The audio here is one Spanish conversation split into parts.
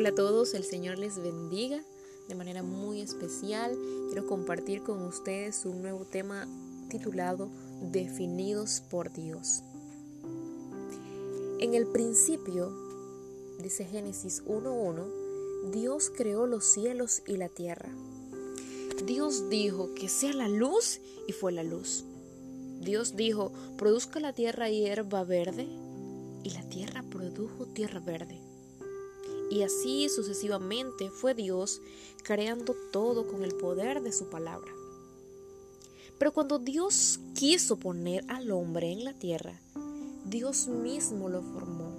Hola a todos, el Señor les bendiga de manera muy especial. Quiero compartir con ustedes un nuevo tema titulado Definidos por Dios. En el principio, dice Génesis 1.1, Dios creó los cielos y la tierra. Dios dijo que sea la luz y fue la luz. Dios dijo, produzca la tierra hierba verde y la tierra produjo tierra verde. Y así sucesivamente fue Dios creando todo con el poder de su palabra. Pero cuando Dios quiso poner al hombre en la tierra, Dios mismo lo formó.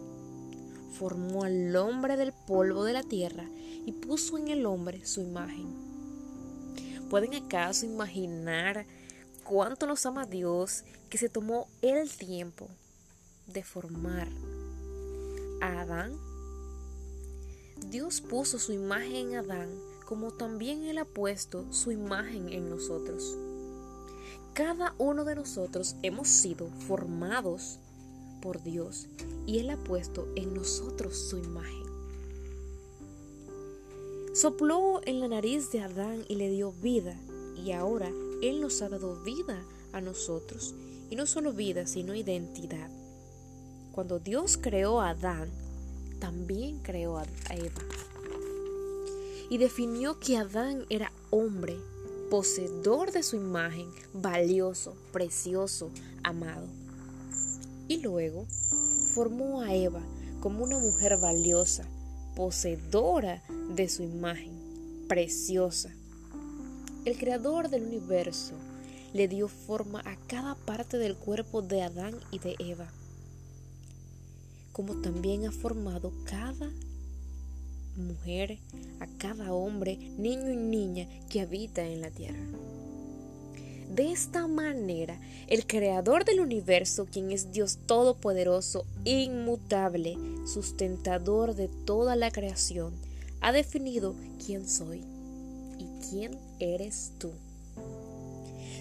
Formó al hombre del polvo de la tierra y puso en el hombre su imagen. ¿Pueden acaso imaginar cuánto nos ama Dios que se tomó el tiempo de formar a Adán? Dios puso su imagen en Adán como también Él ha puesto su imagen en nosotros. Cada uno de nosotros hemos sido formados por Dios y Él ha puesto en nosotros su imagen. Sopló en la nariz de Adán y le dio vida y ahora Él nos ha dado vida a nosotros y no solo vida sino identidad. Cuando Dios creó a Adán, también creó a Eva. Y definió que Adán era hombre, poseedor de su imagen, valioso, precioso, amado. Y luego formó a Eva como una mujer valiosa, poseedora de su imagen, preciosa. El creador del universo le dio forma a cada parte del cuerpo de Adán y de Eva como también ha formado cada mujer, a cada hombre, niño y niña que habita en la tierra. De esta manera, el creador del universo, quien es Dios todopoderoso, inmutable, sustentador de toda la creación, ha definido quién soy y quién eres tú.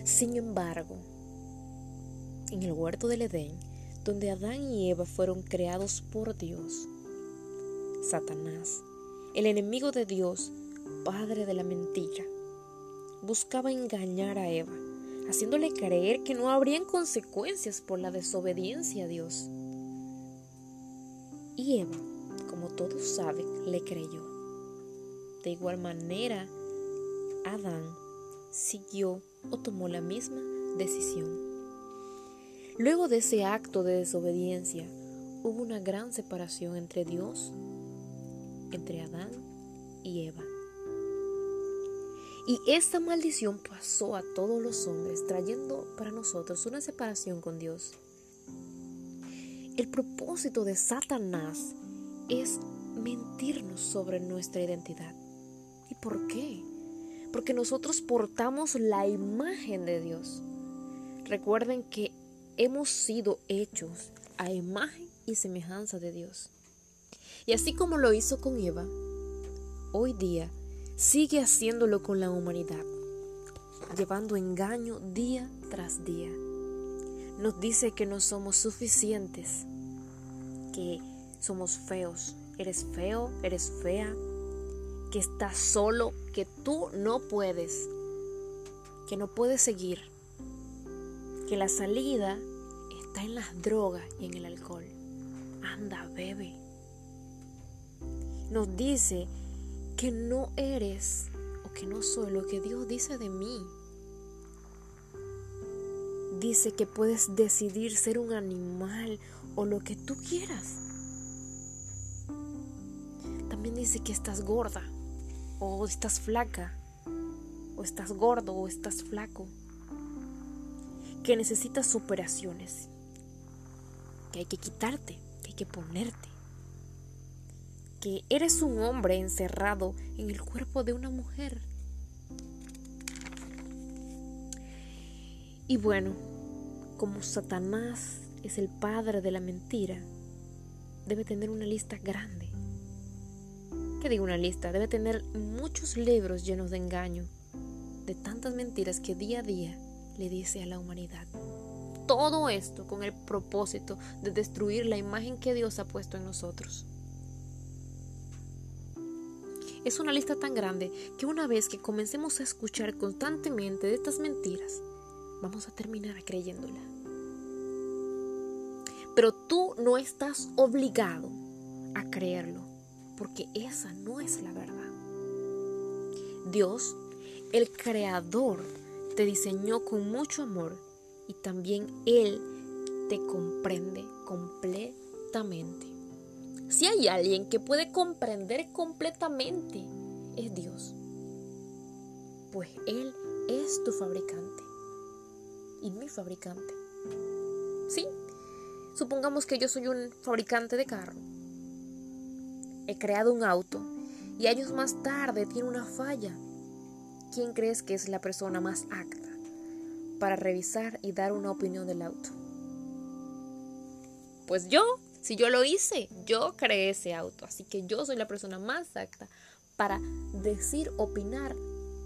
Sin embargo, en el huerto del Edén, donde Adán y Eva fueron creados por Dios. Satanás, el enemigo de Dios, padre de la mentira, buscaba engañar a Eva, haciéndole creer que no habrían consecuencias por la desobediencia a Dios. Y Eva, como todos saben, le creyó. De igual manera, Adán siguió o tomó la misma decisión. Luego de ese acto de desobediencia, hubo una gran separación entre Dios, entre Adán y Eva. Y esta maldición pasó a todos los hombres, trayendo para nosotros una separación con Dios. El propósito de Satanás es mentirnos sobre nuestra identidad. ¿Y por qué? Porque nosotros portamos la imagen de Dios. Recuerden que hemos sido hechos a imagen y semejanza de Dios. Y así como lo hizo con Eva, hoy día sigue haciéndolo con la humanidad, llevando engaño día tras día. Nos dice que no somos suficientes, que somos feos. Eres feo, eres fea, que estás solo, que tú no puedes, que no puedes seguir, que la salida está en las drogas y en el alcohol. Anda, bebe. Nos dice que no eres o que no soy lo que Dios dice de mí. Dice que puedes decidir ser un animal o lo que tú quieras. También dice que estás gorda o estás flaca o estás gordo o estás flaco. Que necesitas operaciones que hay que quitarte, que hay que ponerte, que eres un hombre encerrado en el cuerpo de una mujer. Y bueno, como Satanás es el padre de la mentira, debe tener una lista grande. ¿Qué digo una lista? Debe tener muchos libros llenos de engaño, de tantas mentiras que día a día le dice a la humanidad todo esto con el propósito de destruir la imagen que Dios ha puesto en nosotros. Es una lista tan grande que una vez que comencemos a escuchar constantemente de estas mentiras, vamos a terminar creyéndola. Pero tú no estás obligado a creerlo, porque esa no es la verdad. Dios, el creador, te diseñó con mucho amor y también Él te comprende completamente. Si hay alguien que puede comprender completamente, es Dios. Pues Él es tu fabricante y mi fabricante. Sí, supongamos que yo soy un fabricante de carro. He creado un auto y años más tarde tiene una falla. ¿Quién crees que es la persona más apta para revisar y dar una opinión del auto? Pues yo, si yo lo hice, yo creé ese auto, así que yo soy la persona más exacta para decir, opinar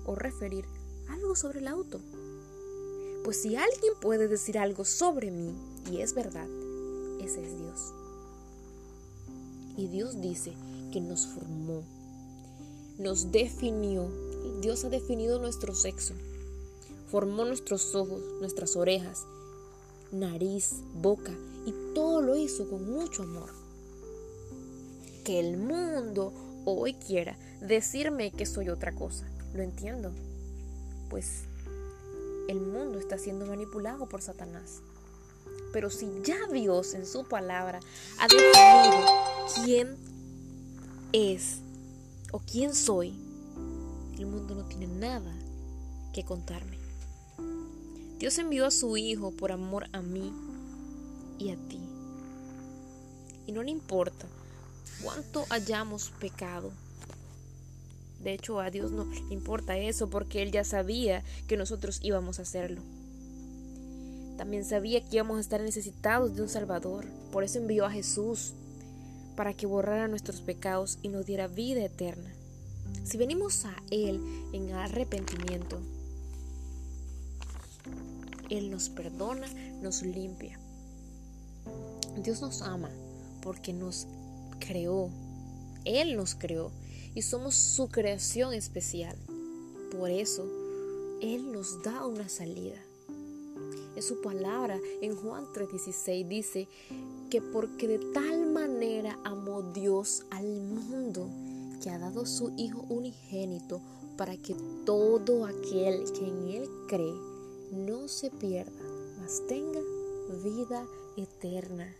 o referir algo sobre el auto. Pues si alguien puede decir algo sobre mí, y es verdad, ese es Dios. Y Dios dice que nos formó, nos definió. Dios ha definido nuestro sexo, formó nuestros ojos, nuestras orejas, nariz, boca y todo lo hizo con mucho amor. Que el mundo hoy quiera decirme que soy otra cosa, lo entiendo, pues el mundo está siendo manipulado por Satanás. Pero si ya Dios en su palabra ha definido quién es o quién soy, el mundo no tiene nada que contarme. Dios envió a su Hijo por amor a mí y a ti. Y no le importa cuánto hayamos pecado. De hecho, a Dios no le importa eso porque Él ya sabía que nosotros íbamos a hacerlo. También sabía que íbamos a estar necesitados de un Salvador. Por eso envió a Jesús para que borrara nuestros pecados y nos diera vida eterna. Si venimos a Él en arrepentimiento, Él nos perdona, nos limpia. Dios nos ama porque nos creó. Él nos creó y somos su creación especial. Por eso, Él nos da una salida. En su palabra, en Juan 3:16 dice que porque de tal manera amó Dios al mundo que ha dado su Hijo unigénito para que todo aquel que en Él cree no se pierda, mas tenga vida eterna.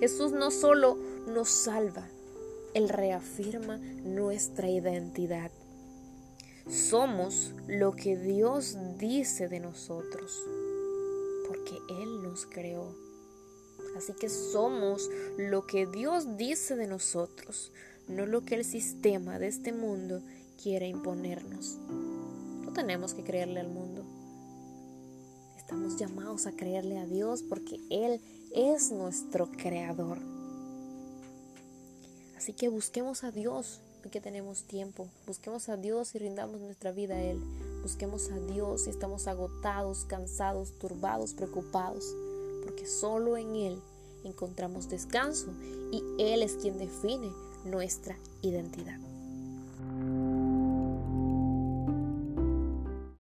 Jesús no solo nos salva, Él reafirma nuestra identidad. Somos lo que Dios dice de nosotros, porque Él nos creó. Así que somos lo que Dios dice de nosotros, no lo que el sistema de este mundo quiere imponernos. No tenemos que creerle al mundo. Estamos llamados a creerle a Dios porque Él es nuestro creador. Así que busquemos a Dios que tenemos tiempo. Busquemos a Dios y rindamos nuestra vida a Él. Busquemos a Dios si estamos agotados, cansados, turbados, preocupados. Porque solo en Él encontramos descanso y Él es quien define nuestra identidad.